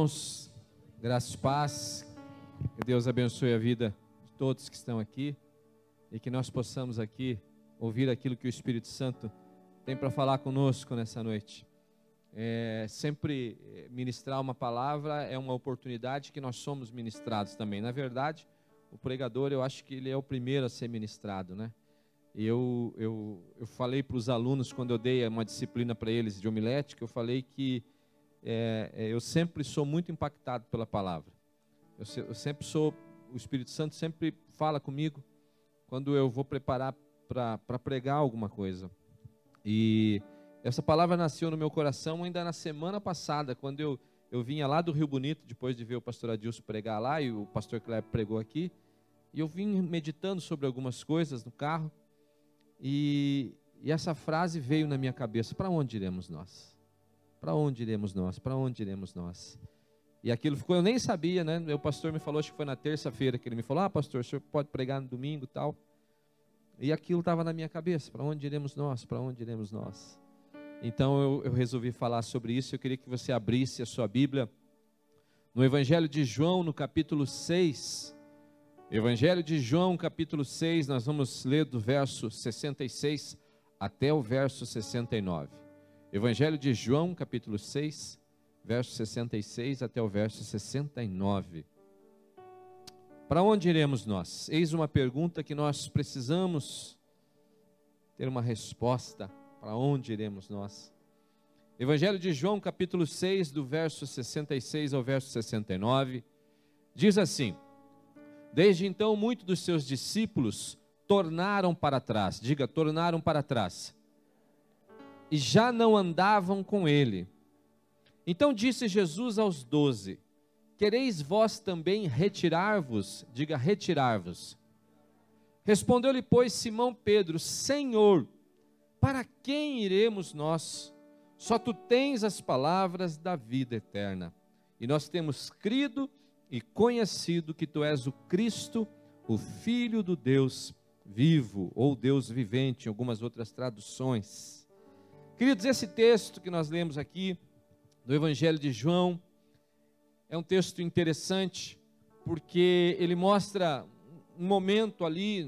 irmãos, graças e paz, que Deus abençoe a vida de todos que estão aqui e que nós possamos aqui ouvir aquilo que o Espírito Santo tem para falar conosco nessa noite. É, sempre eh, ministrar uma palavra é uma oportunidade que nós somos ministrados também. Na verdade, o pregador, eu acho que ele é o primeiro a ser ministrado, né? Eu, eu, eu falei para os alunos, quando eu dei uma disciplina para eles de homilética, eu falei que é, é, eu sempre sou muito impactado pela palavra. Eu, eu, sempre sou, o Espírito Santo sempre fala comigo quando eu vou preparar para pregar alguma coisa. E essa palavra nasceu no meu coração ainda na semana passada, quando eu, eu vinha lá do Rio Bonito, depois de ver o pastor Adilson pregar lá, e o pastor Kleber pregou aqui, e eu vim meditando sobre algumas coisas no carro, e, e essa frase veio na minha cabeça: para onde iremos nós? Para onde iremos nós? Para onde iremos nós? E aquilo ficou, eu nem sabia, né? O pastor me falou, acho que foi na terça-feira que ele me falou: Ah, pastor, o senhor pode pregar no domingo tal. E aquilo estava na minha cabeça: para onde iremos nós? Para onde iremos nós? Então eu, eu, resolvi falar sobre isso. Eu queria que você abrisse a sua Bíblia no Evangelho de João, no capítulo 6. Evangelho de João, capítulo 6, nós vamos ler do verso 66 até o verso 69. Evangelho de João, capítulo 6, verso 66 até o verso 69. Para onde iremos nós? Eis uma pergunta que nós precisamos ter uma resposta. Para onde iremos nós? Evangelho de João, capítulo 6, do verso 66 ao verso 69, diz assim: Desde então, muitos dos seus discípulos tornaram para trás, diga, tornaram para trás e já não andavam com ele. Então disse Jesus aos doze: Quereis vós também retirar-vos? Diga, retirar-vos. Respondeu-lhe, pois, Simão Pedro: Senhor, para quem iremos nós? Só tu tens as palavras da vida eterna. E nós temos crido e conhecido que tu és o Cristo, o Filho do Deus vivo, ou Deus vivente, em algumas outras traduções. Queridos, esse texto que nós lemos aqui, do Evangelho de João, é um texto interessante, porque ele mostra um momento ali,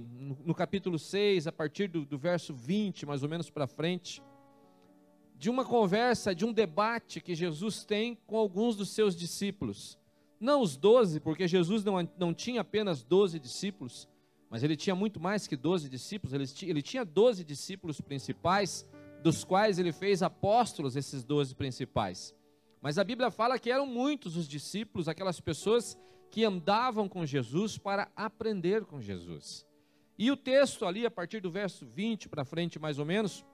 no, capítulo 6, a partir do, do verso 20, mais ou menos para frente, de uma conversa, de um debate que Jesus tem com alguns dos seus discípulos. Não os doze, porque Jesus não, não tinha apenas doze discípulos, mas ele tinha muito mais que doze discípulos, ele, ele tinha doze discípulos principais, dos quais ele fez apóstolos, esses doze principais. Mas a Bíblia fala que eram muitos os discípulos, aquelas pessoas que andavam com Jesus para aprender com Jesus. E o texto ali, a partir do verso 20 para frente, mais ou menos,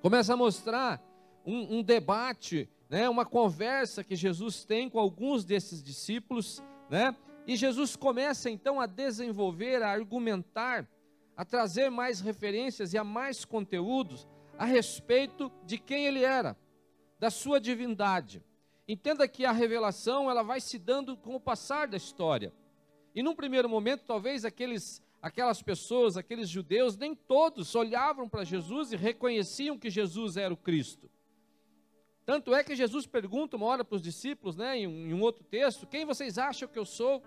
começa a mostrar um, um, debate, né, uma conversa que Jesus tem com alguns desses discípulos, né, e Jesus começa então a desenvolver, a argumentar, a trazer mais referências e a mais conteúdos a respeito de quem ele era, da sua divindade. Entenda que a revelação ela vai se dando com o passar da história. E num primeiro momento, talvez aqueles, aquelas pessoas, aqueles judeus, nem todos olhavam para Jesus e reconheciam que Jesus era o Cristo. Tanto é que Jesus pergunta uma hora para os discípulos, né, em um, em um outro texto, quem vocês acham que eu sou?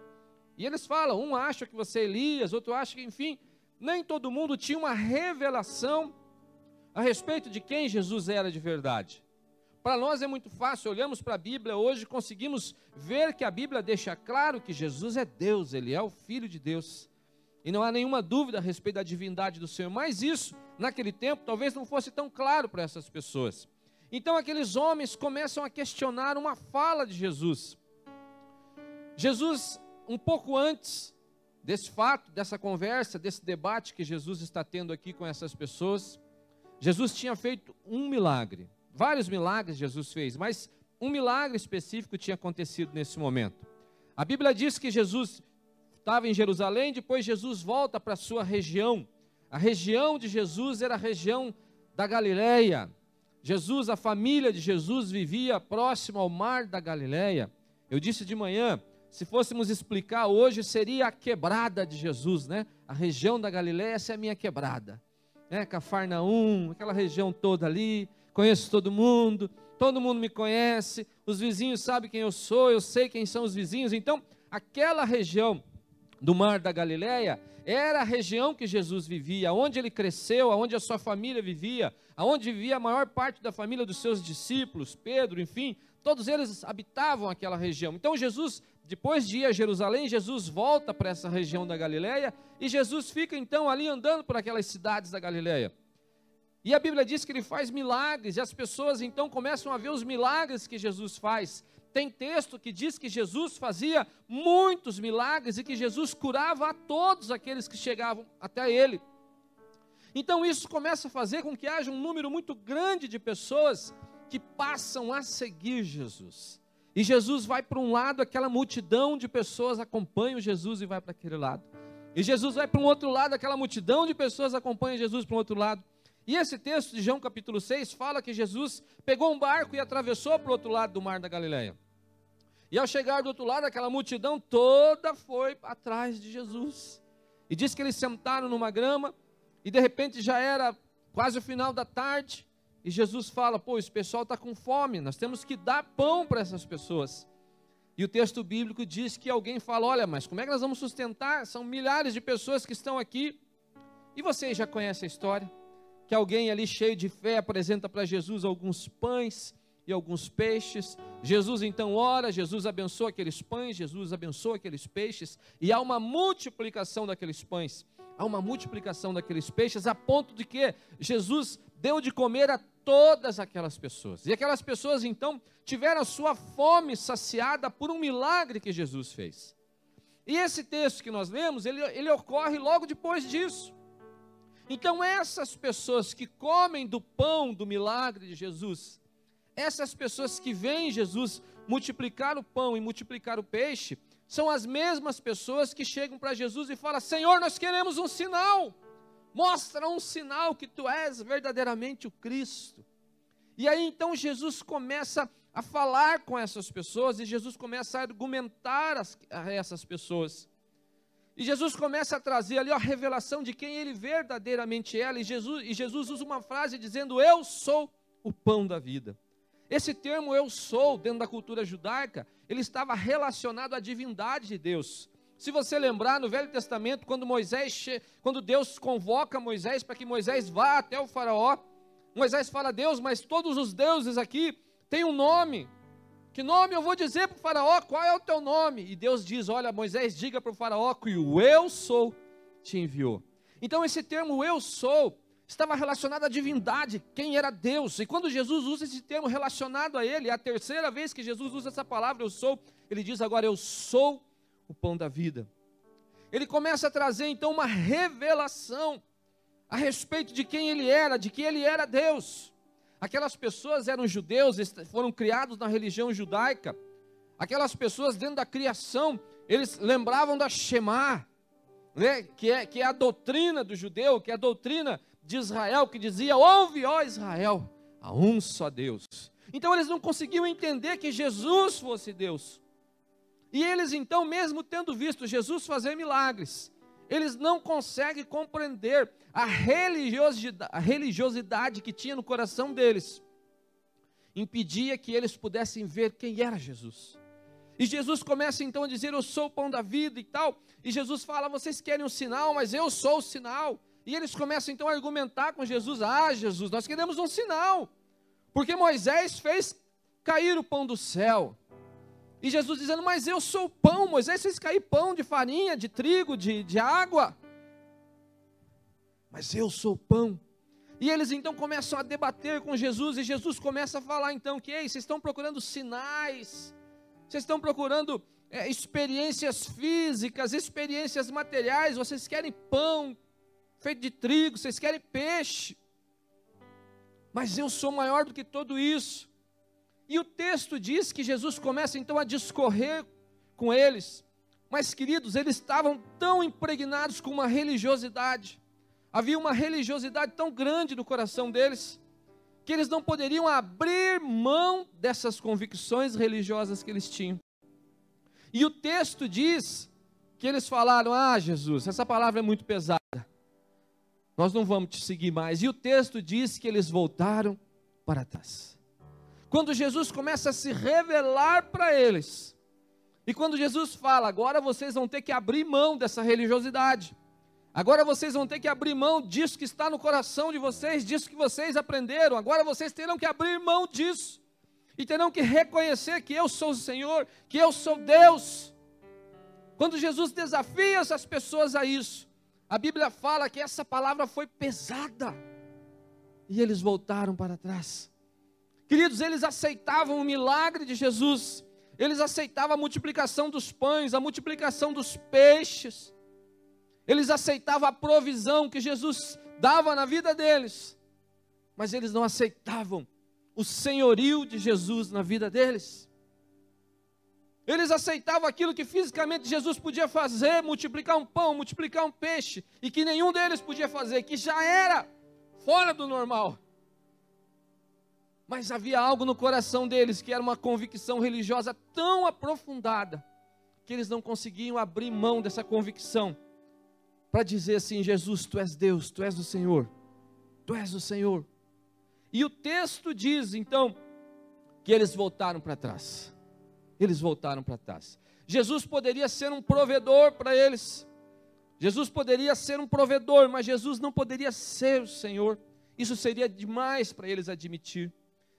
E eles falam, um acha que você é Elias, outro acha que, enfim, nem todo mundo tinha uma revelação a respeito de quem Jesus era de verdade. Para nós é muito fácil, olhamos para a Bíblia hoje, conseguimos ver que a Bíblia deixa claro que Jesus é Deus, Ele é o Filho de Deus. E não há nenhuma dúvida a respeito da divindade do Senhor, mas isso, naquele tempo, talvez não fosse tão claro para essas pessoas. Então aqueles homens começam a questionar uma fala de Jesus. Jesus, um pouco antes desse fato, dessa conversa, desse debate que Jesus está tendo aqui com essas pessoas, Jesus tinha feito um milagre. Vários milagres Jesus fez, mas um milagre específico tinha acontecido nesse momento. A Bíblia diz que Jesus estava em Jerusalém, depois Jesus volta para a sua região. A região de Jesus era a região da Galileia. Jesus, a família de Jesus vivia próximo ao mar da Galileia. Eu disse de manhã, se fôssemos explicar hoje, seria a quebrada de Jesus, né? A região da Galileia, essa é a minha quebrada né, Cafarnaum, aquela região toda ali, conheço todo mundo. todo mundo me conhece, os vizinhos sabem quem eu sou, eu sei quem são os vizinhos. Então, aquela região do Mar da Galileia era a região que Jesus vivia, onde ele cresceu, onde a sua família vivia, aonde vivia a maior parte da família dos seus discípulos, Pedro, enfim, todos eles habitavam aquela região. Então Jesus, depois de ir a Jerusalém, Jesus volta para essa região da Galileia e Jesus fica então ali andando por aquelas cidades da Galileia. E a Bíblia diz que ele faz milagres, e as pessoas então começam a ver os milagres que Jesus faz. Tem texto que diz que Jesus fazia muitos milagres e que Jesus curava a todos aqueles que chegavam até ele. Então isso começa a fazer com que haja um número muito grande de pessoas que passam a seguir Jesus. E Jesus vai para um lado, aquela multidão de pessoas acompanha Jesus e vai para aquele lado. E Jesus vai para um outro lado, aquela multidão de pessoas acompanha Jesus para um outro lado. E esse texto de João capítulo 6 fala que Jesus pegou um barco e atravessou para o outro lado do mar da Galileia. E ao chegar do outro lado, aquela multidão toda foi atrás de Jesus. E diz que eles sentaram numa grama, e de repente já era quase o final da tarde, e Jesus fala: pô, esse pessoal está com fome, nós temos que dar pão para essas pessoas. E o texto bíblico diz que alguém fala: olha, mas como é que nós vamos sustentar? São milhares de pessoas que estão aqui. E vocês já conhecem a história? Que alguém ali cheio de fé apresenta para Jesus alguns pães e alguns peixes. Jesus então ora, Jesus abençoa aqueles pães, Jesus abençoa aqueles peixes, e há uma multiplicação daqueles pães, há uma multiplicação daqueles peixes, a ponto de que Jesus deu de comer a todas aquelas pessoas. E aquelas pessoas então tiveram a sua fome saciada por um milagre que Jesus fez. E esse texto que nós lemos, ele, ele ocorre logo depois disso. Então, essas pessoas que comem do pão do milagre de Jesus, essas pessoas que veem Jesus multiplicar o pão e multiplicar o peixe, são as mesmas pessoas que chegam para Jesus e falam: Senhor, nós queremos um sinal, mostra um sinal que tu és verdadeiramente o Cristo. E aí então Jesus começa a falar com essas pessoas e Jesus começa a argumentar as, a essas pessoas. E Jesus começa a trazer ali a revelação de quem ele verdadeiramente é. E Jesus, e Jesus usa uma frase dizendo: Eu sou o pão da vida. Esse termo eu sou, dentro da cultura judaica, ele estava relacionado à divindade de Deus. Se você lembrar no Velho Testamento, quando Moisés, quando Deus convoca Moisés para que Moisés vá até o faraó, Moisés fala: "Deus, mas todos os deuses aqui têm um nome. Que nome eu vou dizer para o faraó? Qual é o teu nome?" E Deus diz: "Olha, Moisés, diga para o faraó que o eu sou te enviou." Então esse termo eu sou estava relacionado à divindade, quem era Deus. E quando Jesus usa esse termo relacionado a Ele, é a terceira vez que Jesus usa essa palavra, eu sou, ele diz agora, eu sou o pão da vida. Ele começa a trazer então uma revelação a respeito de quem ele era, de que ele era Deus. Aquelas pessoas eram judeus, foram criados na religião judaica. Aquelas pessoas dentro da criação, eles lembravam da Shema, né? que, é, que é a doutrina do judeu, que é a doutrina de Israel que dizia: Ouve, ó Israel, a um só Deus. Então eles não conseguiam entender que Jesus fosse Deus. E eles então, mesmo tendo visto Jesus fazer milagres, eles não conseguem compreender a religiosidade, que tinha no coração deles. Impedia que eles pudessem ver quem era Jesus. E Jesus começa então a dizer: Eu sou o pão da vida e tal. E Jesus fala: Vocês querem um sinal, mas eu sou o sinal. E eles começam então a argumentar com Jesus: Ah, Jesus, nós queremos um sinal, porque Moisés fez cair o pão do céu. E Jesus dizendo: Mas eu sou pão, Moisés fez cair pão de farinha, de trigo, de, de água. Mas eu sou pão. E eles então começam a debater com Jesus, e Jesus começa a falar então que, ei, vocês estão procurando sinais, vocês estão procurando é, experiências físicas, experiências materiais, vocês querem pão, feito de trigo, vocês querem peixe. Mas eu sou maior do que tudo isso. E o texto diz que Jesus começa então a discorrer com eles. Mas, queridos, eles estavam tão impregnados com uma religiosidade. Havia uma religiosidade tão grande no coração deles, que eles não poderiam abrir mão dessas convicções religiosas que eles tinham. E o texto diz que eles falaram: Ah, Jesus, essa palavra é muito pesada nós não vamos te seguir mais. E o texto diz que eles voltaram para trás. Quando Jesus começa a se revelar para eles. E quando Jesus fala, agora vocês vão ter que abrir mão dessa religiosidade. Agora vocês vão ter que abrir mão disso que está no coração de vocês, disso que vocês aprenderam. Agora vocês terão que abrir mão disso. E terão que reconhecer que eu sou o Senhor, que eu sou Deus. Quando Jesus desafia essas pessoas a isso, a Bíblia fala que essa palavra foi pesada. E eles voltaram para trás. Queridos, eles aceitavam o milagre de Jesus. Eles aceitavam a multiplicação dos pães, a multiplicação dos peixes. Eles aceitavam a provisão que Jesus dava na vida deles. Mas eles não aceitavam o senhorio de Jesus na vida deles. Eles aceitavam aquilo que fisicamente Jesus podia fazer, multiplicar um pão, multiplicar um peixe, e que nenhum deles podia fazer, que já era fora do normal. Mas havia algo no coração deles que era uma convicção religiosa tão aprofundada que eles não conseguiam abrir mão dessa convicção para dizer assim: Jesus, tu és Deus, tu és o Senhor, tu és o Senhor. E o texto diz então que eles voltaram para trás eles voltaram para trás. Jesus poderia ser um provedor para eles. Jesus poderia ser um provedor, mas Jesus não poderia ser o Senhor. Isso seria demais para eles admitir.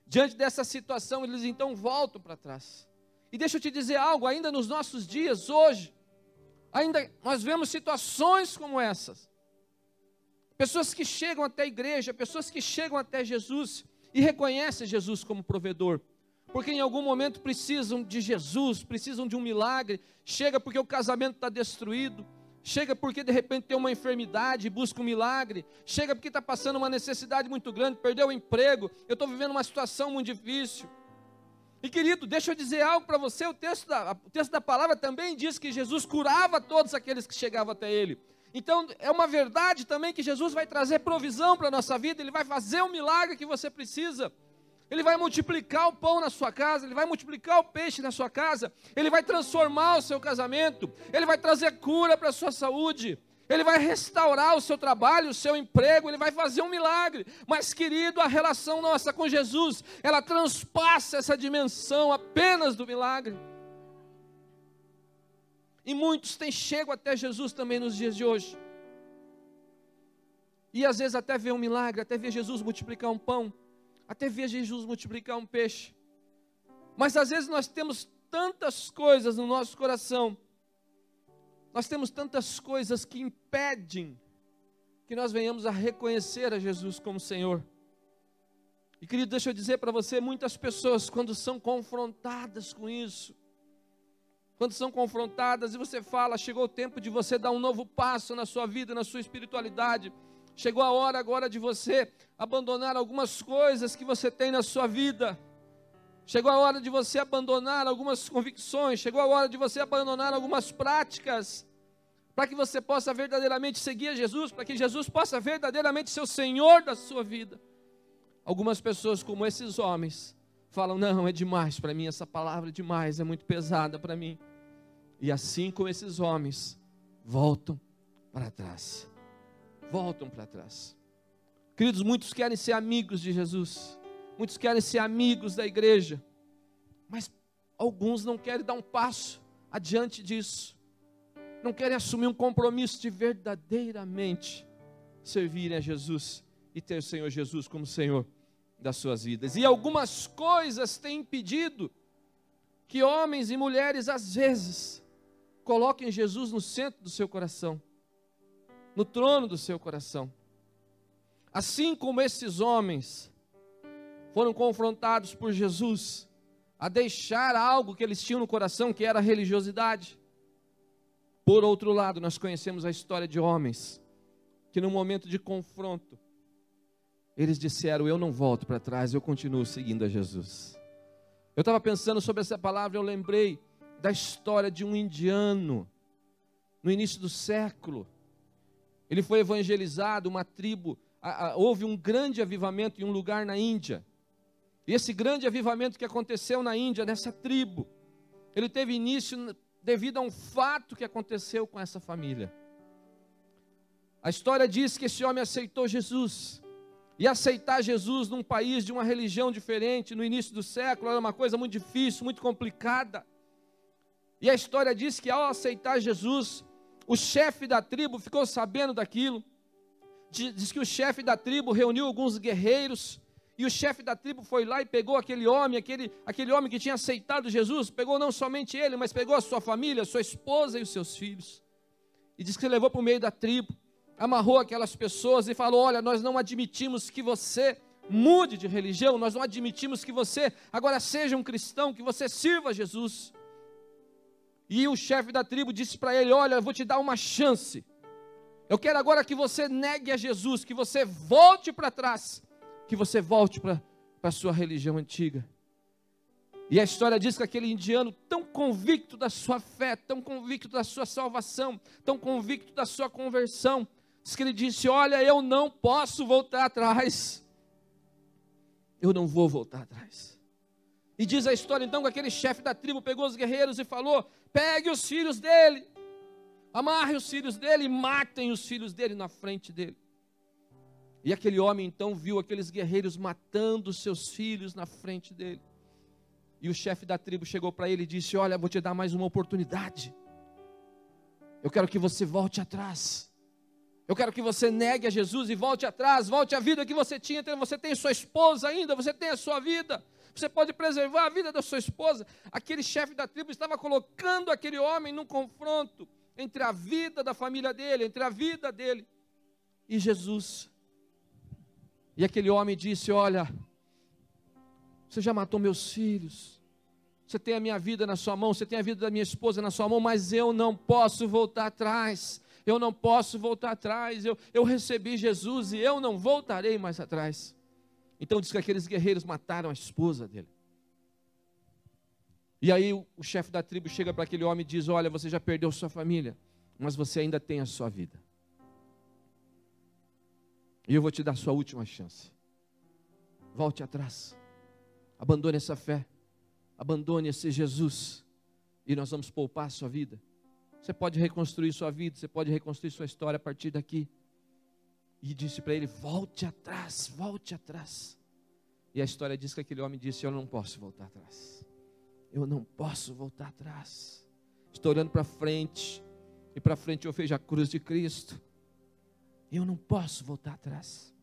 Diante dessa situação, eles então voltam para trás. E deixa eu te dizer algo, ainda nos nossos dias, hoje, ainda nós vemos situações como essas. Pessoas que chegam até a igreja, pessoas que chegam até Jesus e reconhecem Jesus como provedor, porque em algum momento precisam de Jesus, precisam de um milagre, chega porque o casamento está destruído, chega porque de repente tem uma enfermidade e busca um milagre, chega porque está passando uma necessidade muito grande, perdeu o emprego, eu estou vivendo uma situação muito difícil. E querido, deixa eu dizer algo para você: o texto, da, o texto da palavra também diz que Jesus curava todos aqueles que chegavam até Ele. Então, é uma verdade também que Jesus vai trazer provisão para a nossa vida, Ele vai fazer o milagre que você precisa. Ele vai multiplicar o pão na sua casa, ele vai multiplicar o peixe na sua casa, ele vai transformar o seu casamento, ele vai trazer cura para a sua saúde, ele vai restaurar o seu trabalho, o seu emprego, ele vai fazer um milagre. Mas, querido, a relação nossa com Jesus, ela transpassa essa dimensão apenas do milagre. E muitos têm chego até Jesus também nos dias de hoje. E às vezes até vê um milagre, até vê Jesus multiplicar um pão até ver Jesus multiplicar um peixe. Mas às vezes nós temos tantas coisas no nosso coração, nós temos tantas coisas que impedem que nós venhamos a reconhecer a Jesus como Senhor. E querido, deixa eu dizer para você, muitas pessoas quando são confrontadas com isso, quando são confrontadas e você fala, chegou o tempo de você dar um novo passo na sua vida, na sua espiritualidade, Chegou a hora agora de você abandonar algumas coisas que você tem na sua vida. Chegou a hora de você abandonar algumas convicções. Chegou a hora de você abandonar algumas práticas. Para que você possa verdadeiramente seguir a Jesus. Para que Jesus possa verdadeiramente ser o Senhor da sua vida. Algumas pessoas, como esses homens, falam: Não, é demais para mim. Essa palavra é demais, é muito pesada para mim. E assim como esses homens, voltam para trás voltam para trás. Queridos, muitos querem ser amigos de Jesus, muitos querem ser amigos da igreja, mas alguns não querem dar um passo adiante disso, não querem assumir um compromisso de verdadeiramente servirem a Jesus e ter o Senhor Jesus como Senhor das suas vidas. E algumas coisas têm impedido que homens e mulheres, às vezes, coloquem Jesus no centro do seu coração no trono do seu coração. Assim como esses homens foram confrontados por Jesus a deixar algo que eles tinham no coração, que era a religiosidade. Por outro lado, nós conhecemos a história de homens que, no momento de confronto, eles disseram: Eu não volto para trás, eu continuo seguindo a Jesus. Eu estava pensando sobre essa palavra, eu lembrei da história de um indiano, no início do século, ele foi evangelizado, uma tribo, a, a, houve um grande avivamento em um lugar na Índia. E esse grande avivamento que aconteceu na Índia, nessa tribo, ele teve início devido a um fato que aconteceu com essa família. A história diz que esse homem aceitou Jesus. E aceitar Jesus num país de uma religião diferente, no início do século, era uma coisa muito difícil, muito complicada. E a história diz que ao aceitar Jesus, o chefe da tribo ficou sabendo daquilo. Diz que o chefe da tribo reuniu alguns guerreiros, e o chefe da tribo foi lá e pegou aquele homem, aquele, aquele homem que tinha aceitado Jesus, pegou não somente ele, mas pegou a sua família, a sua esposa e os seus filhos. E diz que levou para o meio da tribo amarrou aquelas pessoas e falou: Olha, nós não admitimos que você mude de religião, nós não admitimos que você agora seja um cristão, que você sirva a Jesus. E o chefe da tribo disse para ele: Olha, eu vou te dar uma chance. Eu quero agora que você negue a Jesus, que você volte para trás, que você volte para a sua religião antiga. E a história diz que aquele indiano, tão convicto da sua fé, tão convicto da sua salvação, tão convicto da sua conversão, Diz que ele disse: Olha, eu não posso voltar atrás. Eu não vou voltar atrás. E diz a história então que aquele chefe da tribo pegou os guerreiros e falou: Pegue os filhos dele, amarre os filhos dele e matem os filhos dele na frente dele. E aquele homem então viu aqueles guerreiros matando seus filhos na frente dele. E o chefe da tribo chegou para ele e disse: Olha, vou te dar mais uma oportunidade. Eu quero que você volte atrás. Eu quero que você negue a Jesus e volte atrás, volte à vida que você tinha. Você tem sua esposa ainda, você tem a sua vida. Você pode preservar a vida da sua esposa. Aquele chefe da tribo estava colocando aquele homem num confronto entre a vida da família dele, entre a vida dele e Jesus. E aquele homem disse: Olha, você já matou meus filhos, você tem a minha vida na sua mão, você tem a vida da minha esposa na sua mão, mas eu não posso voltar atrás eu não posso voltar atrás, eu, eu recebi Jesus e eu não voltarei mais atrás. Então diz que aqueles guerreiros mataram a esposa dele. E aí o, o chefe da tribo chega para aquele homem e diz: Olha, você já perdeu sua família, mas você ainda tem a sua vida. E eu vou te dar a sua última chance. Volte atrás. Abandone essa fé. Abandone esse Jesus. E nós vamos poupar a sua vida. Você pode reconstruir sua vida, você pode reconstruir sua história a partir daqui. E disse para ele: volte atrás, volte atrás. E a história diz que aquele homem disse: Eu não posso voltar atrás. Eu não posso voltar atrás. Estou olhando para frente, e para frente eu vejo a cruz de Cristo. Eu não posso voltar atrás.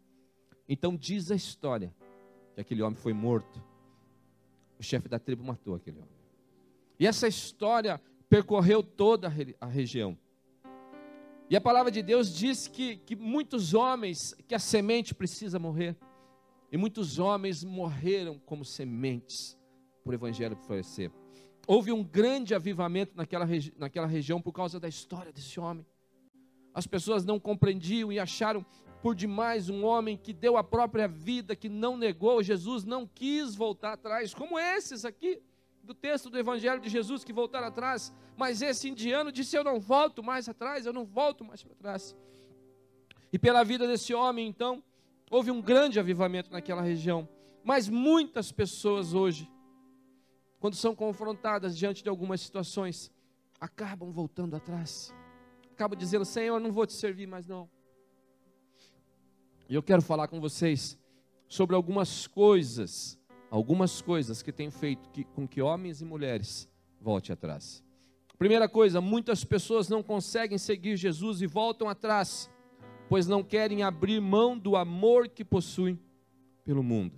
Então diz a história que aquele homem foi morto. O chefe da tribo matou aquele homem. E essa história percorreu toda a região. E a palavra de Deus diz que, que muitos homens, que a semente precisa morrer, e muitos homens morreram como sementes por o evangelho florescer. Houve um grande avivamento naquela, regi naquela região por causa da história desse homem. As pessoas não compreendiam e acharam por demais um homem que deu a própria vida, que não negou Jesus, não quis voltar atrás, como esses aqui do texto do Evangelho de Jesus que voltaram atrás, mas esse indiano disse: Eu não volto mais atrás, eu não volto mais para trás. E pela vida desse homem, então, houve um grande avivamento naquela região. Mas muitas pessoas hoje, quando são confrontadas diante de algumas situações, acabam voltando atrás. Acabam dizendo: Senhor, não vou te servir mais não. E eu quero falar com vocês sobre algumas coisas algumas coisas que têm feito que, com que homens e mulheres voltem atrás. Primeira coisa, muitas pessoas não conseguem seguir Jesus e voltam atrás, pois não querem abrir mão do amor que possuem pelo mundo.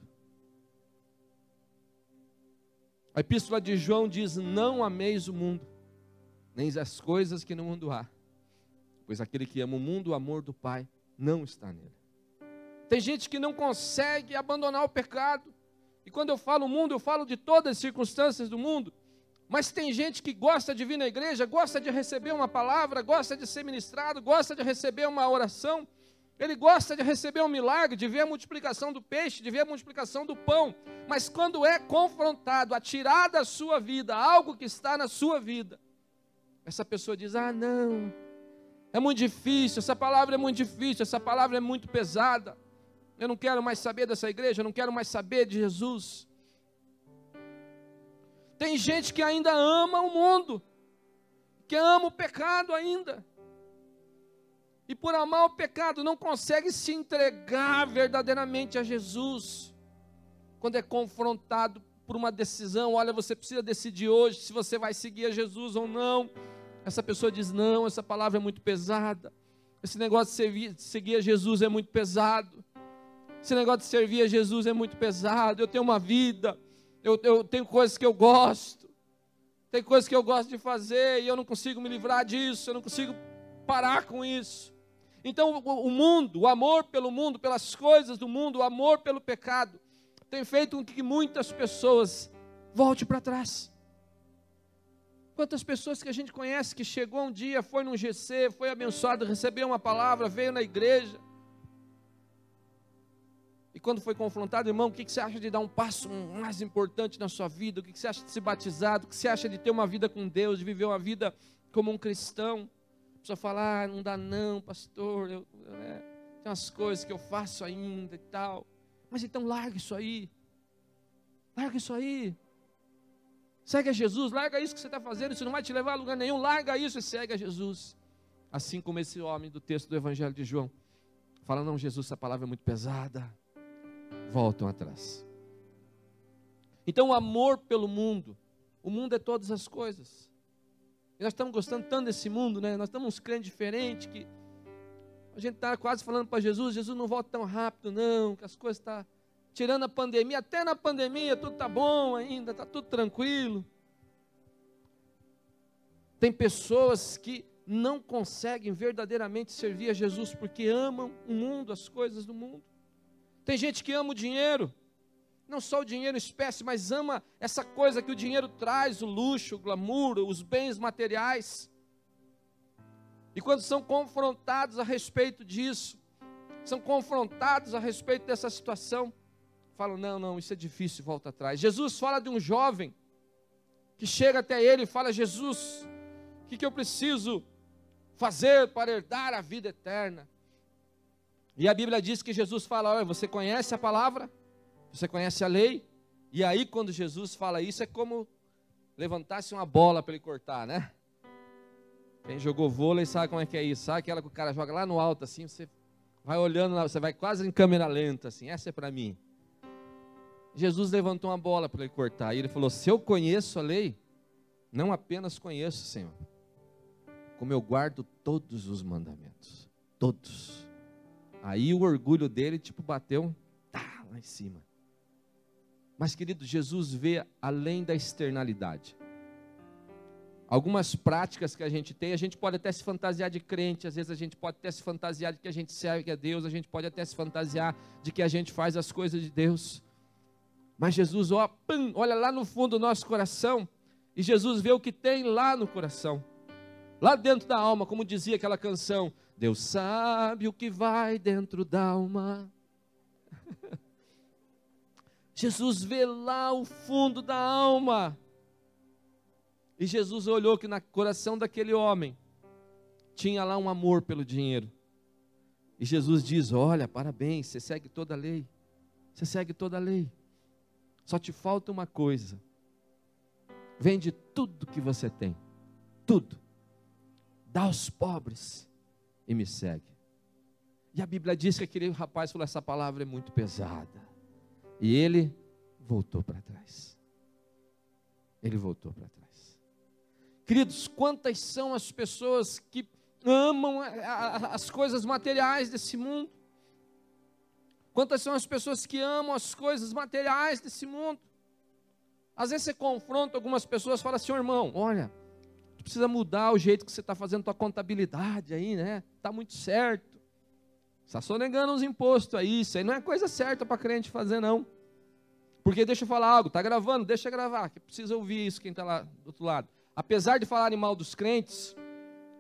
A epístola de João diz: Não ameis o mundo, nem as coisas que no mundo há, pois aquele que ama o mundo, o amor do Pai não está nele. Tem gente que não consegue abandonar o pecado, e quando eu falo mundo, eu falo de todas as circunstâncias do mundo. Mas tem gente que gosta de vir na igreja, gosta de receber uma palavra, gosta de ser ministrado, gosta de receber uma oração. Ele gosta de receber um milagre, de ver a multiplicação do peixe, de ver a multiplicação do pão. Mas quando é confrontado a tirar da sua vida algo que está na sua vida, essa pessoa diz: Ah, não, é muito difícil, essa palavra é muito difícil, essa palavra é muito pesada. Eu não quero mais saber dessa igreja, eu não quero mais saber de Jesus. Tem gente que ainda ama o mundo, que ama o pecado ainda. e por amar o pecado não consegue se entregar verdadeiramente a Jesus. Quando é confrontado por uma decisão, olha, você precisa decidir hoje se você vai seguir a Jesus ou não. Essa pessoa diz: não, essa palavra é muito pesada. Esse negócio de seguir a Jesus é muito pesado. Esse negócio de servir a Jesus é muito pesado. Eu tenho uma vida, eu, eu tenho coisas que eu gosto, tem coisas que eu gosto de fazer e eu não consigo me livrar disso, eu não consigo parar com isso. Então, o mundo, o amor pelo mundo, pelas coisas do mundo, o amor pelo pecado, tem feito com que muitas pessoas voltem para trás. Quantas pessoas que a gente conhece que chegou um dia, foi num GC, foi abençoado, recebeu uma palavra, veio na igreja. E quando foi confrontado, irmão, o que você acha de dar um passo mais importante na sua vida? O que você acha de ser batizado? O que você acha de ter uma vida com Deus, de viver uma vida como um cristão? pessoa fala, ah, não dá não, pastor, eu, é, tem umas coisas que eu faço ainda e tal. Mas então larga isso aí. Larga isso aí. Segue a Jesus, larga isso que você está fazendo, isso não vai te levar a lugar nenhum, larga isso e segue a Jesus. Assim como esse homem do texto do Evangelho de João. Fala, não, Jesus, essa palavra é muito pesada. Voltam atrás. Então, o amor pelo mundo. O mundo é todas as coisas. E nós estamos gostando tanto desse mundo, né? Nós estamos uns crentes diferentes que a gente está quase falando para Jesus, Jesus não volta tão rápido não, que as coisas estão tá tirando a pandemia, até na pandemia tudo está bom ainda, está tudo tranquilo. Tem pessoas que não conseguem verdadeiramente servir a Jesus porque amam o mundo, as coisas do mundo. Tem gente que ama o dinheiro, não só o dinheiro espécie, mas ama essa coisa que o dinheiro traz, o luxo, o glamour, os bens materiais. E quando são confrontados a respeito disso, são confrontados a respeito dessa situação, falam: não, não, isso é difícil, volta atrás. Jesus fala de um jovem que chega até ele e fala: Jesus, o que, que eu preciso fazer para herdar a vida eterna? E a Bíblia diz que Jesus fala: olha, você conhece a palavra? Você conhece a lei? E aí, quando Jesus fala isso, é como levantasse uma bola para ele cortar, né? Quem jogou vôlei sabe como é que é isso. Sabe aquela que o cara joga lá no alto, assim, você vai olhando, você vai quase em câmera lenta, assim. Essa é para mim. Jesus levantou uma bola para ele cortar. E ele falou: Se eu conheço a lei, não apenas conheço, Senhor, como eu guardo todos os mandamentos. Todos. Aí o orgulho dele, tipo, bateu tá, lá em cima. Mas, querido, Jesus vê além da externalidade. Algumas práticas que a gente tem, a gente pode até se fantasiar de crente, às vezes a gente pode até se fantasiar de que a gente serve a Deus, a gente pode até se fantasiar de que a gente faz as coisas de Deus. Mas Jesus ó, pum, olha lá no fundo do nosso coração e Jesus vê o que tem lá no coração, lá dentro da alma, como dizia aquela canção: Deus sabe o que vai dentro da alma. Jesus vê lá o fundo da alma. E Jesus olhou que no coração daquele homem tinha lá um amor pelo dinheiro. E Jesus diz: Olha, parabéns, você segue toda a lei. Você segue toda a lei. Só te falta uma coisa. Vende tudo que você tem. Tudo. Dá aos pobres e me segue. E a Bíblia diz que aquele rapaz falou: essa palavra é muito pesada. E ele voltou para trás. Ele voltou para trás. Queridos, quantas são as pessoas que amam as coisas materiais desse mundo? Quantas são as pessoas que amam as coisas materiais desse mundo? Às vezes você confronta algumas pessoas e fala assim, oh, irmão, olha, precisa mudar o jeito que você está fazendo tua contabilidade aí, né? Está muito certo. Está sonegando uns impostos aí, isso aí não é coisa certa para crente fazer, não. Porque deixa eu falar algo, está gravando, deixa gravar, que precisa ouvir isso quem está lá do outro lado. Apesar de falarem mal dos crentes,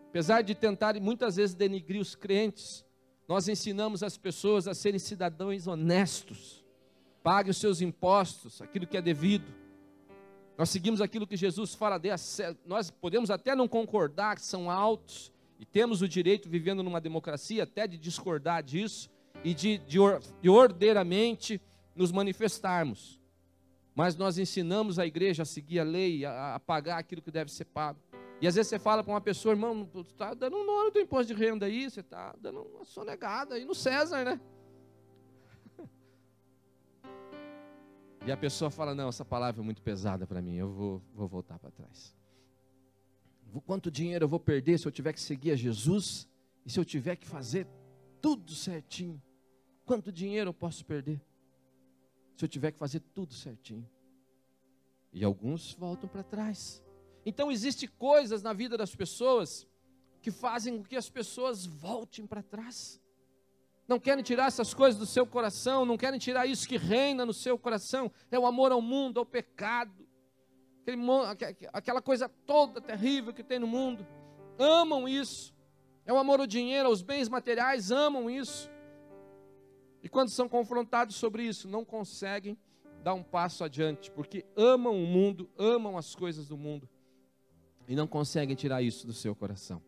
apesar de tentarem muitas vezes denigrir os crentes, nós ensinamos as pessoas a serem cidadãos honestos. Pague os seus impostos, aquilo que é devido. Nós seguimos aquilo que Jesus fala, nós podemos até não concordar que são altos, e temos o direito, vivendo numa democracia, até de discordar disso e de, de, de ordeiramente nos manifestarmos. Mas nós ensinamos a igreja a seguir a lei, a, a pagar aquilo que deve ser pago. E às vezes você fala para uma pessoa, irmão, você está dando um nome do imposto de renda aí, você está dando uma sonegada aí no César, né? E a pessoa fala: Não, essa palavra é muito pesada para mim, eu vou, vou voltar para trás. Quanto dinheiro eu vou perder se eu tiver que seguir a Jesus e se eu tiver que fazer tudo certinho? Quanto dinheiro eu posso perder se eu tiver que fazer tudo certinho? E alguns voltam para trás. Então existem coisas na vida das pessoas que fazem com que as pessoas voltem para trás. Não querem tirar essas coisas do seu coração, não querem tirar isso que reina no seu coração, é o amor ao mundo, ao pecado, aquela coisa toda terrível que tem no mundo. Amam isso, é o amor ao dinheiro, aos bens materiais, amam isso. E quando são confrontados sobre isso, não conseguem dar um passo adiante, porque amam o mundo, amam as coisas do mundo, e não conseguem tirar isso do seu coração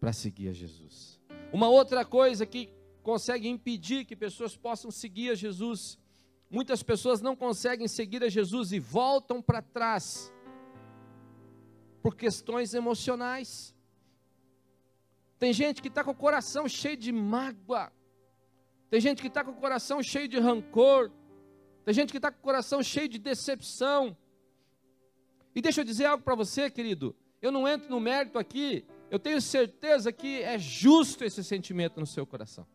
para seguir a Jesus. Uma outra coisa que consegue impedir que pessoas possam seguir a Jesus. Muitas pessoas não conseguem seguir a Jesus e voltam para trás por questões emocionais. Tem gente que está com o coração cheio de mágoa. Tem gente que está com o coração cheio de rancor. Tem gente que está com o coração cheio de decepção. E deixa eu dizer algo para você, querido. Eu não entro no mérito aqui. Eu tenho certeza que é justo esse sentimento no seu coração.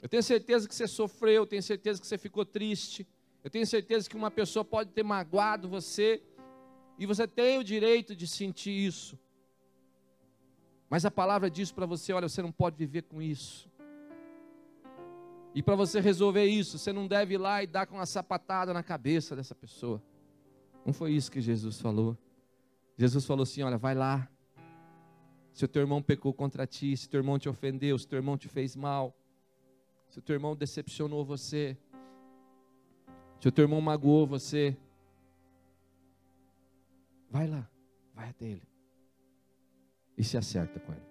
Eu tenho certeza que você sofreu, eu tenho certeza que você ficou triste. Eu tenho certeza que uma pessoa pode ter magoado você. E você tem o direito de sentir isso. Mas a palavra diz para você: olha, você não pode viver com isso. E para você resolver isso, você não deve ir lá e dar com uma sapatada na cabeça dessa pessoa. Não foi isso que Jesus falou. Jesus falou assim: olha, vai lá. Se o teu irmão pecou contra ti, se o teu irmão te ofendeu, se teu irmão te fez mal, se o teu irmão decepcionou você, se o teu irmão magoou você, vai lá, vai até ele e se acerta com ele.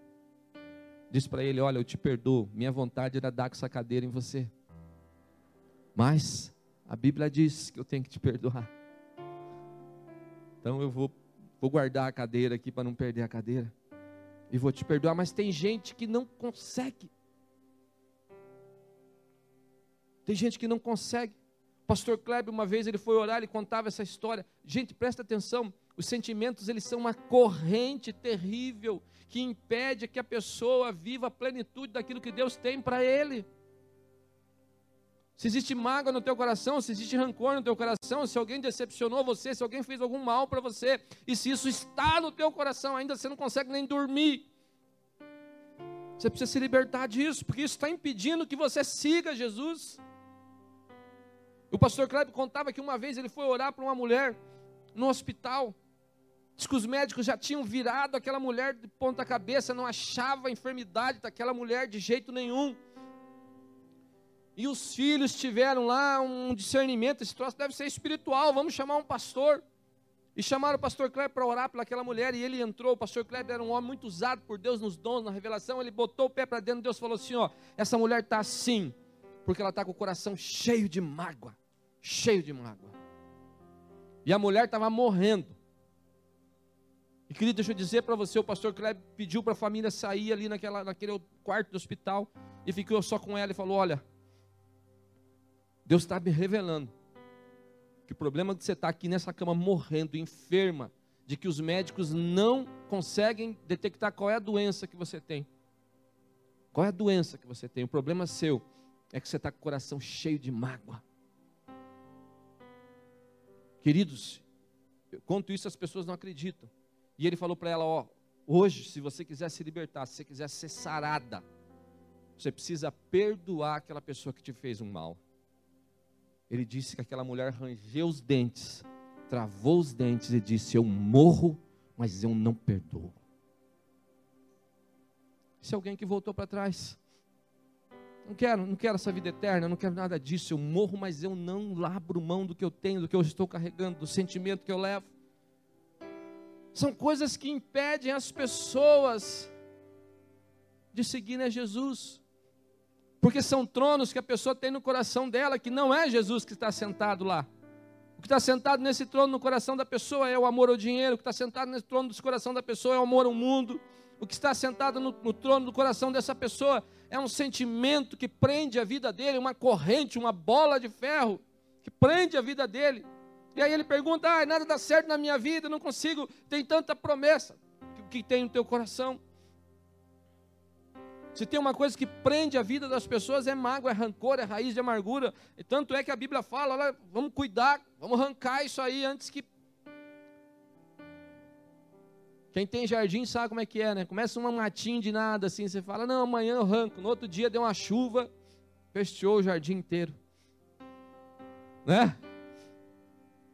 Diz para ele: Olha, eu te perdoo, minha vontade era dar com essa cadeira em você, mas a Bíblia diz que eu tenho que te perdoar. Então eu vou, vou guardar a cadeira aqui para não perder a cadeira e vou te perdoar. Mas tem gente que não consegue Tem gente que não consegue. Pastor Kleber, uma vez, ele foi orar, ele contava essa história. Gente, presta atenção, os sentimentos, eles são uma corrente terrível que impede que a pessoa viva a plenitude daquilo que Deus tem para ele. Se existe mágoa no teu coração, se existe rancor no teu coração, se alguém decepcionou você, se alguém fez algum mal para você, e se isso está no teu coração, ainda você não consegue nem dormir. Você precisa se libertar disso, porque isso está impedindo que você siga Jesus. O pastor Kleber contava que uma vez ele foi orar para uma mulher no hospital. Diz que os médicos já tinham virado aquela mulher de ponta cabeça, não achava a enfermidade daquela mulher de jeito nenhum. E os filhos tiveram lá um discernimento, esse troço deve ser espiritual, vamos chamar um pastor. E chamaram o pastor Kleber para orar pelaquela mulher, e ele entrou. O pastor Kleber era um homem muito usado por Deus nos dons, na revelação. Ele botou o pé para dentro, Deus falou assim: Ó, essa mulher está assim, porque ela está com o coração cheio de mágoa. Cheio de mágoa. E a mulher estava morrendo. E querido, deixa eu dizer para você, o pastor Kleber pediu para a família sair ali naquela, naquele quarto do hospital e ficou só com ela e falou: Olha, Deus está me revelando que o problema de você estar tá aqui nessa cama morrendo, enferma, de que os médicos não conseguem detectar qual é a doença que você tem. Qual é a doença que você tem? O problema seu é que você está com o coração cheio de mágoa. Queridos, eu conto isso, as pessoas não acreditam. E ele falou para ela: Ó, hoje, se você quiser se libertar, se você quiser ser sarada, você precisa perdoar aquela pessoa que te fez um mal. Ele disse que aquela mulher rangeu os dentes, travou os dentes e disse: Eu morro, mas eu não perdoo. Isso é alguém que voltou para trás. Não quero, não quero essa vida eterna, não quero nada disso. Eu morro, mas eu não labro mão do que eu tenho, do que eu estou carregando, do sentimento que eu levo. São coisas que impedem as pessoas de seguir a Jesus. Porque são tronos que a pessoa tem no coração dela, que não é Jesus que está sentado lá. O que está sentado nesse trono no coração da pessoa é o amor ao dinheiro. O que está sentado nesse trono do coração da pessoa é o amor ao mundo. O que está sentado no, no trono do coração dessa pessoa é um sentimento que prende a vida dele, uma corrente, uma bola de ferro que prende a vida dele. E aí ele pergunta: ah, nada dá certo na minha vida, não consigo, tem tanta promessa. Que tem no teu coração? Se tem uma coisa que prende a vida das pessoas é mágoa, é rancor, é raiz de amargura. E tanto é que a Bíblia fala, olha, vamos cuidar, vamos arrancar isso aí antes que. Quem tem jardim sabe como é que é, né? Começa uma matinha de nada assim, você fala, não, amanhã eu arranco. No outro dia deu uma chuva, fechou o jardim inteiro. Né?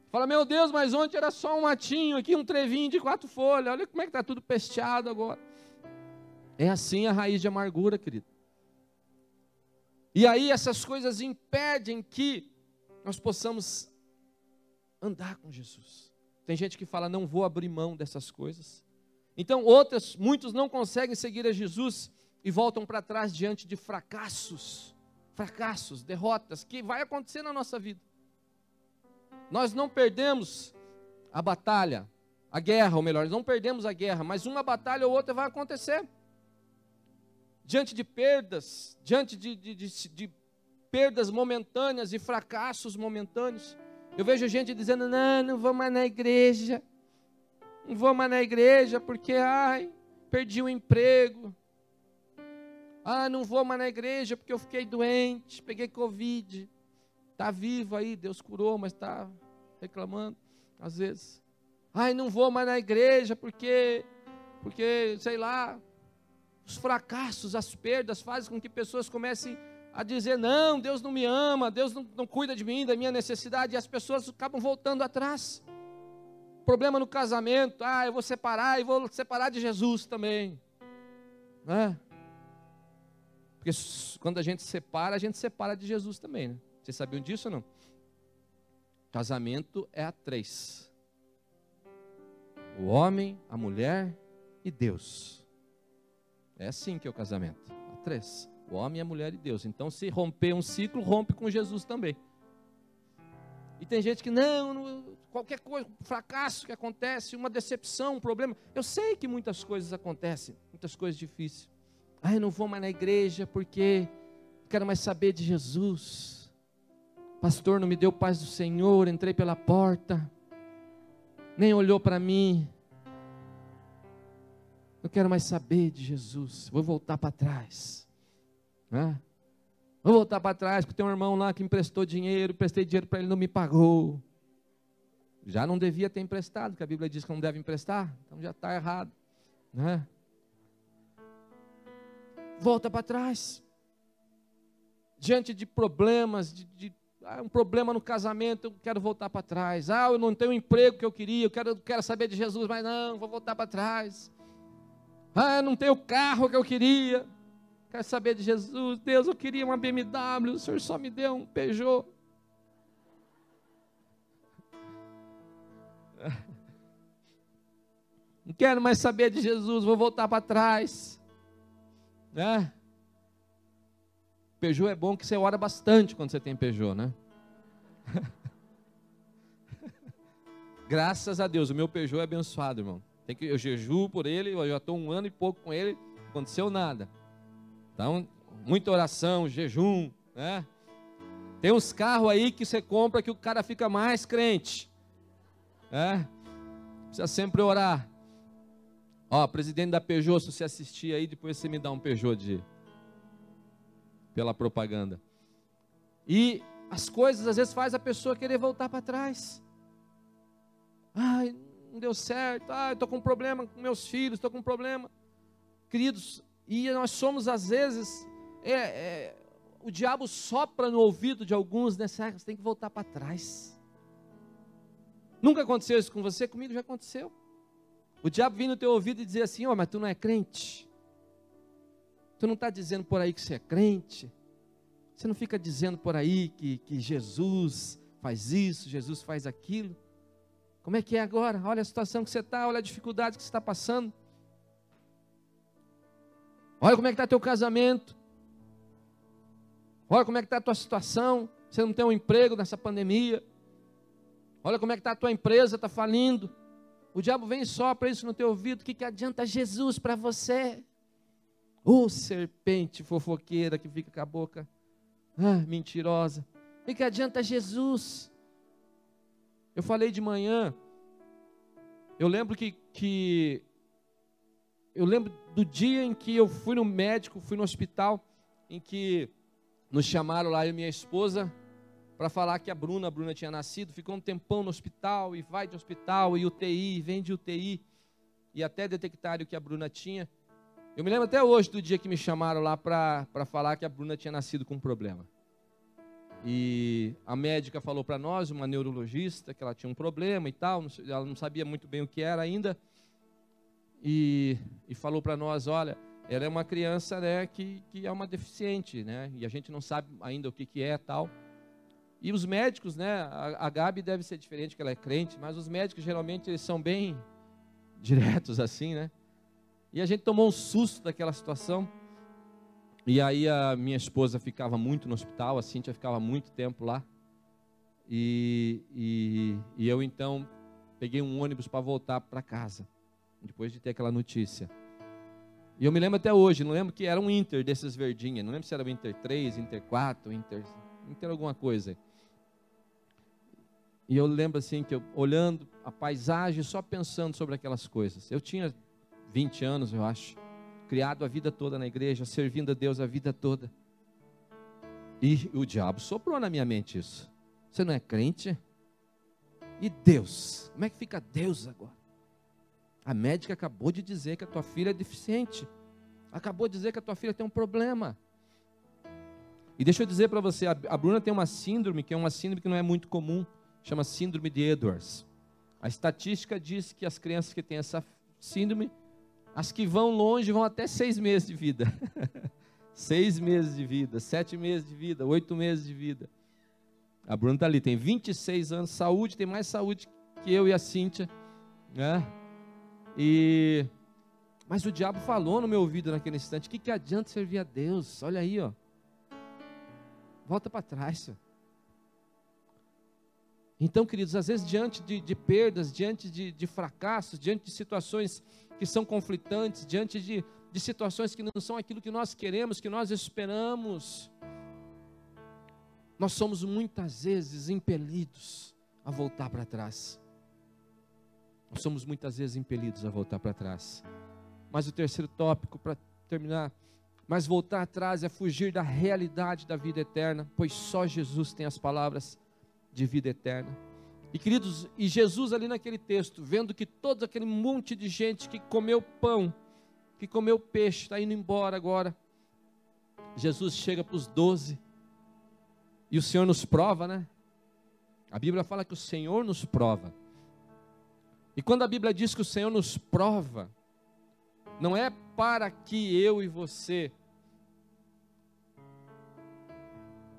Fala, meu Deus, mas ontem era só um matinho aqui, um trevinho de quatro folhas. Olha como é que está tudo pesteado agora. É assim a raiz de amargura, querido. E aí essas coisas impedem que nós possamos andar com Jesus. Tem gente que fala, não vou abrir mão dessas coisas. Então, outras, muitos não conseguem seguir a Jesus e voltam para trás diante de fracassos, fracassos, derrotas, que vai acontecer na nossa vida. Nós não perdemos a batalha, a guerra, ou melhor, não perdemos a guerra, mas uma batalha ou outra vai acontecer diante de perdas, diante de, de, de, de perdas momentâneas e fracassos momentâneos. Eu vejo gente dizendo: não, não vou mais na igreja, não vou mais na igreja porque, ai, perdi o emprego. Ah, não vou mais na igreja porque eu fiquei doente, peguei Covid. Está vivo aí, Deus curou, mas está reclamando, às vezes. Ai, não vou mais na igreja porque, porque, sei lá, os fracassos, as perdas fazem com que pessoas comecem a dizer: não, Deus não me ama, Deus não, não cuida de mim, da minha necessidade, e as pessoas acabam voltando atrás. Problema no casamento, ah, eu vou separar e vou separar de Jesus também. Né? Porque quando a gente separa, a gente separa de Jesus também. Né? Vocês sabiam disso ou não? Casamento é a três: o homem, a mulher e Deus. É assim que é o casamento. Há três: o homem, a mulher e Deus. Então, se romper um ciclo, rompe com Jesus também. E tem gente que não, não, qualquer coisa, um fracasso que acontece, uma decepção, um problema. Eu sei que muitas coisas acontecem, muitas coisas difíceis. Ah, eu não vou mais na igreja porque quero mais saber de Jesus. Pastor não me deu paz do Senhor, entrei pela porta, nem olhou para mim, não quero mais saber de Jesus. Vou voltar para trás. Né? Vou voltar para trás, porque tem um irmão lá que emprestou dinheiro, prestei dinheiro para ele, não me pagou. Já não devia ter emprestado, porque a Bíblia diz que não deve emprestar, então já está errado. Né? Volta para trás. Diante de problemas, de, de ah, um problema no casamento, eu quero voltar para trás. Ah, eu não tenho o emprego que eu queria, eu quero, quero saber de Jesus, mas não, vou voltar para trás. Ah, não tenho o carro que eu queria. Quero saber de Jesus. Deus, eu queria uma BMW. O Senhor só me deu um Peugeot. Não quero mais saber de Jesus. Vou voltar para trás. Né? Peugeot é bom que você ora bastante quando você tem Peugeot, né? Graças a Deus, o meu Peugeot é abençoado, irmão. Tem que, eu jejuo por ele, eu já estou um ano e pouco com ele, não aconteceu nada. Então, muita oração, jejum, né? Tem uns carros aí que você compra que o cara fica mais crente. Né? Precisa sempre orar. Ó, presidente da Peugeot, se você assistir aí, depois você me dá um Peugeot de pela propaganda. E as coisas às vezes faz a pessoa querer voltar para trás. Ai, não deu certo, ah, estou com um problema com meus filhos, estou com um problema. Queridos, e nós somos às vezes, é, é, o diabo sopra no ouvido de alguns né? você tem que voltar para trás. Nunca aconteceu isso com você? Comigo já aconteceu. O diabo vem no teu ouvido e dizer assim: Ó, oh, mas tu não é crente. Tu não está dizendo por aí que você é crente. Você não fica dizendo por aí que, que Jesus faz isso, Jesus faz aquilo. Como é que é agora? Olha a situação que você está, olha a dificuldade que você está passando. Olha como é que está teu casamento. Olha como é que está a tua situação. Você não tem um emprego nessa pandemia. Olha como é que está a tua empresa, está falindo. O diabo vem só para isso no teu ouvido. O que, que adianta Jesus para você? Ô oh, serpente fofoqueira que fica com a boca ah, mentirosa. O que, que adianta Jesus? Eu falei de manhã. Eu lembro que, que eu lembro do dia em que eu fui no médico, fui no hospital, em que nos chamaram lá, eu e minha esposa, para falar que a Bruna, a Bruna tinha nascido, ficou um tempão no hospital, e vai de hospital, e UTI, e vem de UTI, e até detectaram que a Bruna tinha. Eu me lembro até hoje do dia que me chamaram lá para falar que a Bruna tinha nascido com um problema. E a médica falou para nós, uma neurologista, que ela tinha um problema e tal, ela não sabia muito bem o que era ainda, e, e falou para nós, olha, ela é uma criança né, que, que é uma deficiente, né, e a gente não sabe ainda o que, que é tal. E os médicos, né, a, Gabi deve ser diferente, que ela é crente, mas os médicos geralmente eles são bem diretos assim, né? E a gente tomou um susto daquela situação. E aí a minha esposa ficava muito no hospital, a Cíntia ficava muito tempo lá. E, e, e eu então peguei um ônibus para voltar para casa, depois de ter aquela notícia. E eu me lembro até hoje, não lembro que era um Inter desses verdinhos, não lembro se era o Inter 3, Inter 4, Inter, Inter alguma coisa. E eu lembro assim que eu olhando a paisagem, só pensando sobre aquelas coisas. Eu tinha 20 anos, eu acho, criado a vida toda na igreja, servindo a Deus a vida toda. E o diabo soprou na minha mente isso. Você não é crente? E Deus? Como é que fica Deus agora? A médica acabou de dizer que a tua filha é deficiente. Acabou de dizer que a tua filha tem um problema. E deixa eu dizer para você, a Bruna tem uma síndrome que é uma síndrome que não é muito comum chama Síndrome de Edwards. A estatística diz que as crianças que têm essa síndrome, as que vão longe vão até seis meses de vida. seis meses de vida, sete meses de vida, oito meses de vida. A Bruna está ali, tem 26 anos, saúde, tem mais saúde que eu e a Cíntia. Né? E... Mas o diabo falou no meu ouvido naquele instante: o que, que adianta servir a Deus? Olha aí, ó. Volta para trás, senhor. Então, queridos, às vezes diante de, de perdas, diante de, de, fracassos, diante de situações que são conflitantes, diante de, de situações que não são aquilo que nós queremos, que nós esperamos, nós somos muitas vezes impelidos a voltar para trás. Nós somos muitas vezes impelidos a voltar para trás. Mas o terceiro tópico, para terminar, mas voltar atrás é fugir da realidade da vida eterna, pois só Jesus tem as palavras de vida eterna. E queridos, e Jesus ali naquele texto, vendo que todo aquele monte de gente que comeu pão, que comeu peixe, está indo embora agora. Jesus chega para os doze, e o Senhor nos prova, né? A Bíblia fala que o Senhor nos prova. E quando a Bíblia diz que o Senhor nos prova, não é para que eu e você,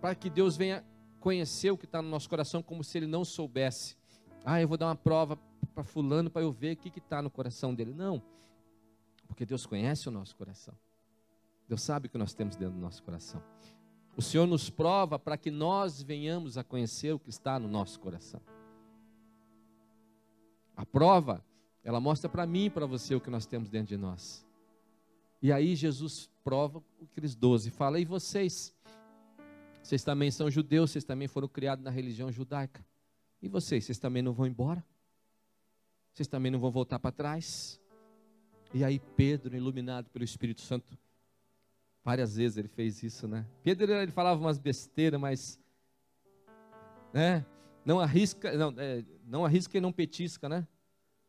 para que Deus venha conhecer o que está no nosso coração como se ele não soubesse. Ah, eu vou dar uma prova para fulano para eu ver o que está no coração dele. Não, porque Deus conhece o nosso coração. Deus sabe o que nós temos dentro do nosso coração. O Senhor nos prova para que nós venhamos a conhecer o que está no nosso coração. A prova, ela mostra para mim e para você o que nós temos dentro de nós. E aí Jesus prova aqueles doze, fala, e vocês? Vocês também são judeus, vocês também foram criados na religião judaica. E vocês, vocês também não vão embora? Vocês também não vão voltar para trás? E aí Pedro, iluminado pelo Espírito Santo, várias vezes ele fez isso, né? Pedro ele falava umas besteiras, mas né? Não arrisca, não, é, não arrisca e não petisca, né?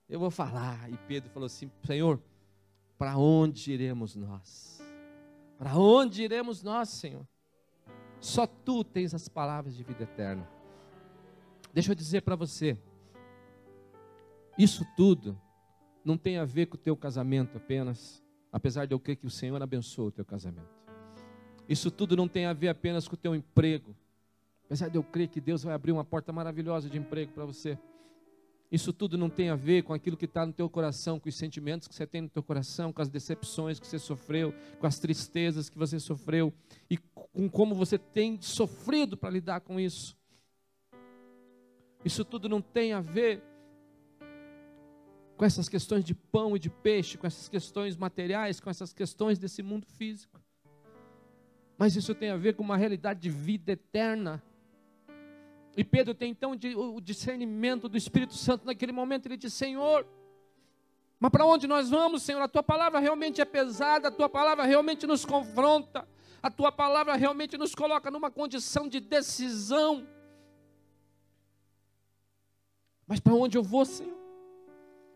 Eu vou falar. E Pedro falou assim: Senhor, para onde iremos nós? Para onde iremos nós, Senhor? Só tu tens as palavras de vida eterna. Deixa eu dizer para você, isso tudo não tem a ver com o teu casamento apenas, apesar de eu crer que o Senhor abençoa o teu casamento. Isso tudo não tem a ver apenas com o teu emprego, apesar de eu crer que Deus vai abrir uma porta maravilhosa de emprego para você. Isso tudo não tem a ver com aquilo que está no teu coração, com os sentimentos que você tem no teu coração, com as decepções que você sofreu, com as tristezas que você sofreu e com como você tem sofrido para lidar com isso. Isso tudo não tem a ver com essas questões de pão e de peixe, com essas questões materiais, com essas questões desse mundo físico. Mas isso tem a ver com uma realidade de vida eterna. E Pedro tem então o discernimento do Espírito Santo naquele momento. Ele diz: Senhor, mas para onde nós vamos, Senhor? A tua palavra realmente é pesada, a tua palavra realmente nos confronta, a tua palavra realmente nos coloca numa condição de decisão. Mas para onde eu vou, Senhor?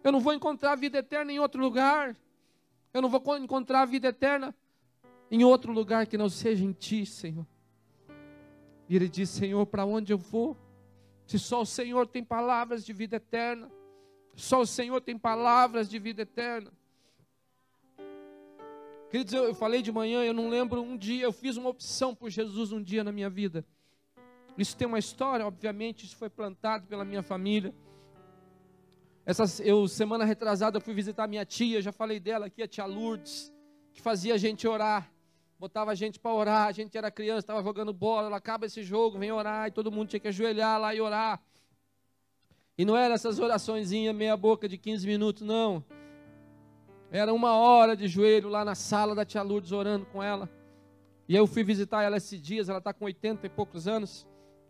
Eu não vou encontrar a vida eterna em outro lugar. Eu não vou encontrar a vida eterna em outro lugar que não seja em Ti, Senhor. E ele diz: Senhor, para onde eu vou? Se só o Senhor tem palavras de vida eterna, só o Senhor tem palavras de vida eterna. Queridos, eu, eu falei de manhã, eu não lembro um dia, eu fiz uma opção por Jesus um dia na minha vida. Isso tem uma história, obviamente, isso foi plantado pela minha família. Essa, eu, semana retrasada, eu fui visitar minha tia, já falei dela aqui, a tia Lourdes, que fazia a gente orar botava a gente para orar, a gente era criança, estava jogando bola, ela acaba esse jogo, vem orar, e todo mundo tinha que ajoelhar lá e orar. E não era essas oraçõezinhas meia boca de 15 minutos, não. Era uma hora de joelho lá na sala da tia Lourdes orando com ela. E eu fui visitar ela esses dias, ela está com 80 e poucos anos.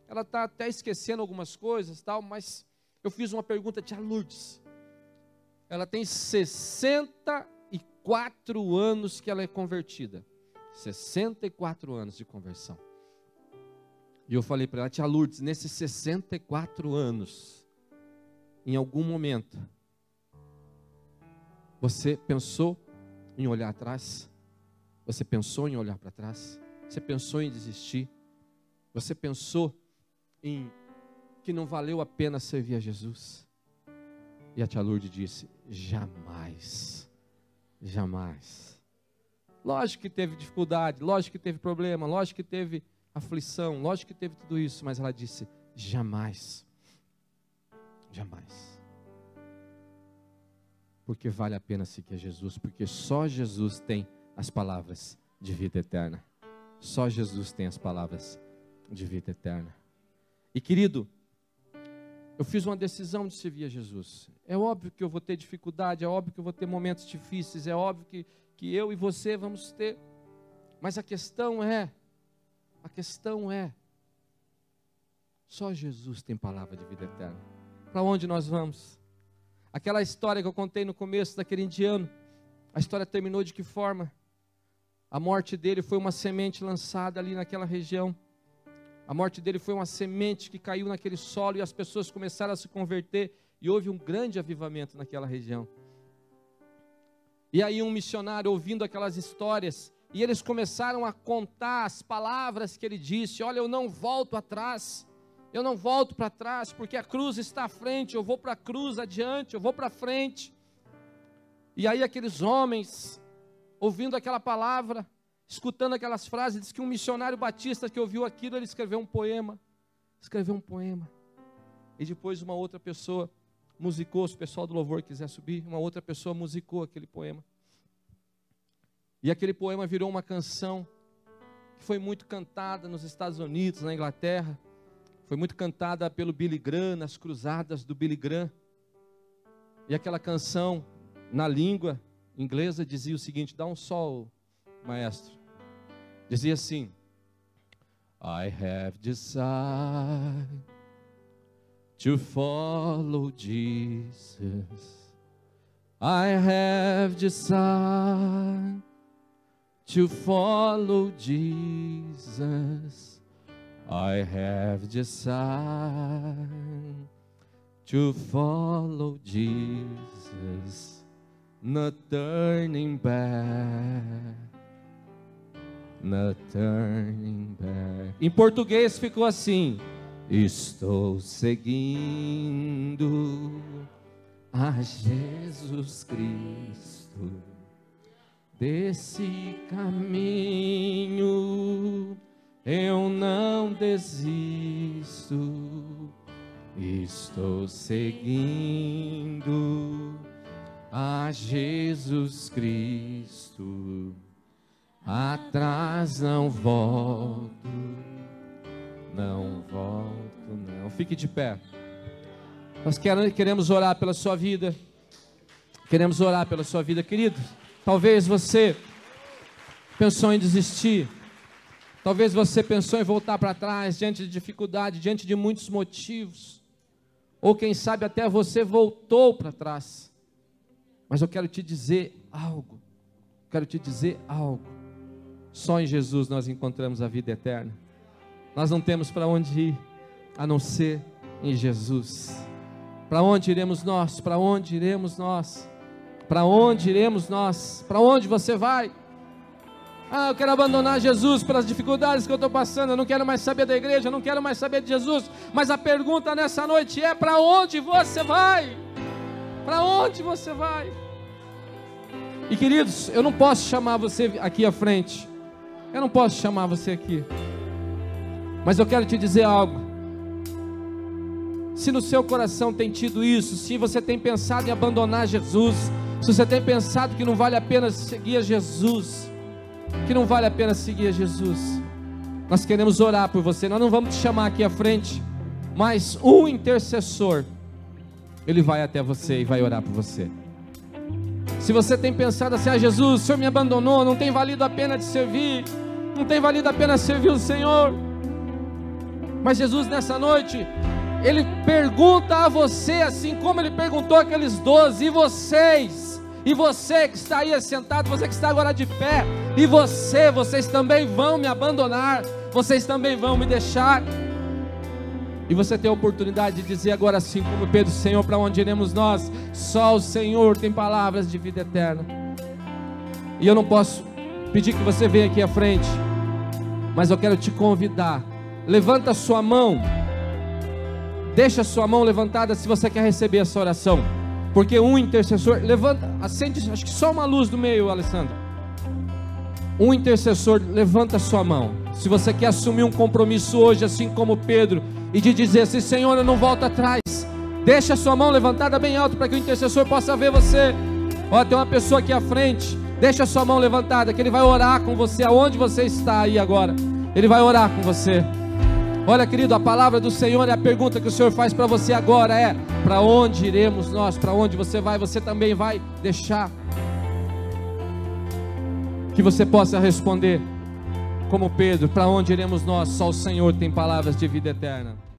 Ela está até esquecendo algumas coisas, tal, mas eu fiz uma pergunta, tia Lourdes. Ela tem 64 anos que ela é convertida. 64 anos de conversão. E eu falei para ela, tia Lourdes, nesses 64 anos, em algum momento, você pensou em olhar atrás? Você pensou em olhar para trás? Você pensou em desistir? Você pensou em que não valeu a pena servir a Jesus? E a tia Lourdes disse: jamais, jamais. Lógico que teve dificuldade, lógico que teve problema, lógico que teve aflição, lógico que teve tudo isso, mas ela disse: jamais, jamais. Porque vale a pena seguir Jesus, porque só Jesus tem as palavras de vida eterna. Só Jesus tem as palavras de vida eterna. E querido, eu fiz uma decisão de servir a Jesus. É óbvio que eu vou ter dificuldade, é óbvio que eu vou ter momentos difíceis, é óbvio que que eu e você vamos ter. Mas a questão é, a questão é, só Jesus tem palavra de vida eterna. Para onde nós vamos? Aquela história que eu contei no começo daquele indiano, a história terminou de que forma? A morte dele foi uma semente lançada ali naquela região. A morte dele foi uma semente que caiu naquele solo e as pessoas começaram a se converter e houve um grande avivamento naquela região. E aí um missionário ouvindo aquelas histórias, e eles começaram a contar as palavras que ele disse: "Olha, eu não volto atrás. Eu não volto para trás, porque a cruz está à frente, eu vou para a cruz adiante, eu vou para frente". E aí aqueles homens ouvindo aquela palavra, escutando aquelas frases, diz que um missionário batista que ouviu aquilo, ele escreveu um poema. Escreveu um poema. E depois uma outra pessoa musicou, se o pessoal do louvor quiser subir, uma outra pessoa musicou aquele poema. E aquele poema virou uma canção que foi muito cantada nos Estados Unidos, na Inglaterra. Foi muito cantada pelo Billy Graham, nas cruzadas do Billy Graham. E aquela canção, na língua inglesa, dizia o seguinte: dá um sol, maestro. Dizia assim: I have decided to follow Jesus. I have decided to follow Jesus. I have decided to follow Jesus, not turning back. Not turning back. Em português ficou assim: Estou seguindo a Jesus Cristo desse caminho. Eu não desisto, estou seguindo a Jesus Cristo. Atrás não volto não volto, não. Fique de pé. Nós queremos orar pela sua vida. Queremos orar pela sua vida, querido. Talvez você pensou em desistir. Talvez você pensou em voltar para trás diante de dificuldade, diante de muitos motivos. Ou quem sabe até você voltou para trás. Mas eu quero te dizer algo. Quero te dizer algo. Só em Jesus nós encontramos a vida eterna. Nós não temos para onde ir a não ser em Jesus. Para onde iremos nós? Para onde iremos nós? Para onde iremos nós? Para onde você vai? Ah, eu quero abandonar Jesus pelas dificuldades que eu estou passando. Eu não quero mais saber da igreja, eu não quero mais saber de Jesus. Mas a pergunta nessa noite é: para onde você vai? Para onde você vai? E queridos, eu não posso chamar você aqui à frente. Eu não posso chamar você aqui. Mas eu quero te dizer algo. Se no seu coração tem tido isso, se você tem pensado em abandonar Jesus, se você tem pensado que não vale a pena seguir a Jesus, que não vale a pena seguir a Jesus, nós queremos orar por você. Nós não vamos te chamar aqui à frente, mas um intercessor, ele vai até você e vai orar por você. Se você tem pensado assim, ah, Jesus, o Senhor me abandonou, não tem valido a pena te servir, não tem valido a pena servir o Senhor. Mas Jesus, nessa noite, ele pergunta a você, assim como ele perguntou aqueles doze, e vocês, e você que está aí sentado, você que está agora de pé, e você, vocês também vão me abandonar, vocês também vão me deixar. E você tem a oportunidade de dizer agora assim, como Pedro, Senhor, para onde iremos nós? Só o Senhor tem palavras de vida eterna. E eu não posso pedir que você venha aqui à frente, mas eu quero te convidar. Levanta sua mão Deixa sua mão levantada se você quer receber essa oração. Porque um intercessor, levanta, acende, acho que só uma luz do meio, Alessandro. Um intercessor, levanta sua mão. Se você quer assumir um compromisso hoje, assim como Pedro, e de dizer assim: Senhor, eu não volto atrás. Deixa sua mão levantada bem alto para que o intercessor possa ver você. Ó, tem uma pessoa aqui à frente. Deixa a sua mão levantada, que ele vai orar com você aonde você está aí agora. Ele vai orar com você. Olha, querido, a palavra do Senhor é a pergunta que o Senhor faz para você agora é: para onde iremos nós? Para onde você vai? Você também vai deixar que você possa responder como Pedro: para onde iremos nós? Só o Senhor tem palavras de vida eterna.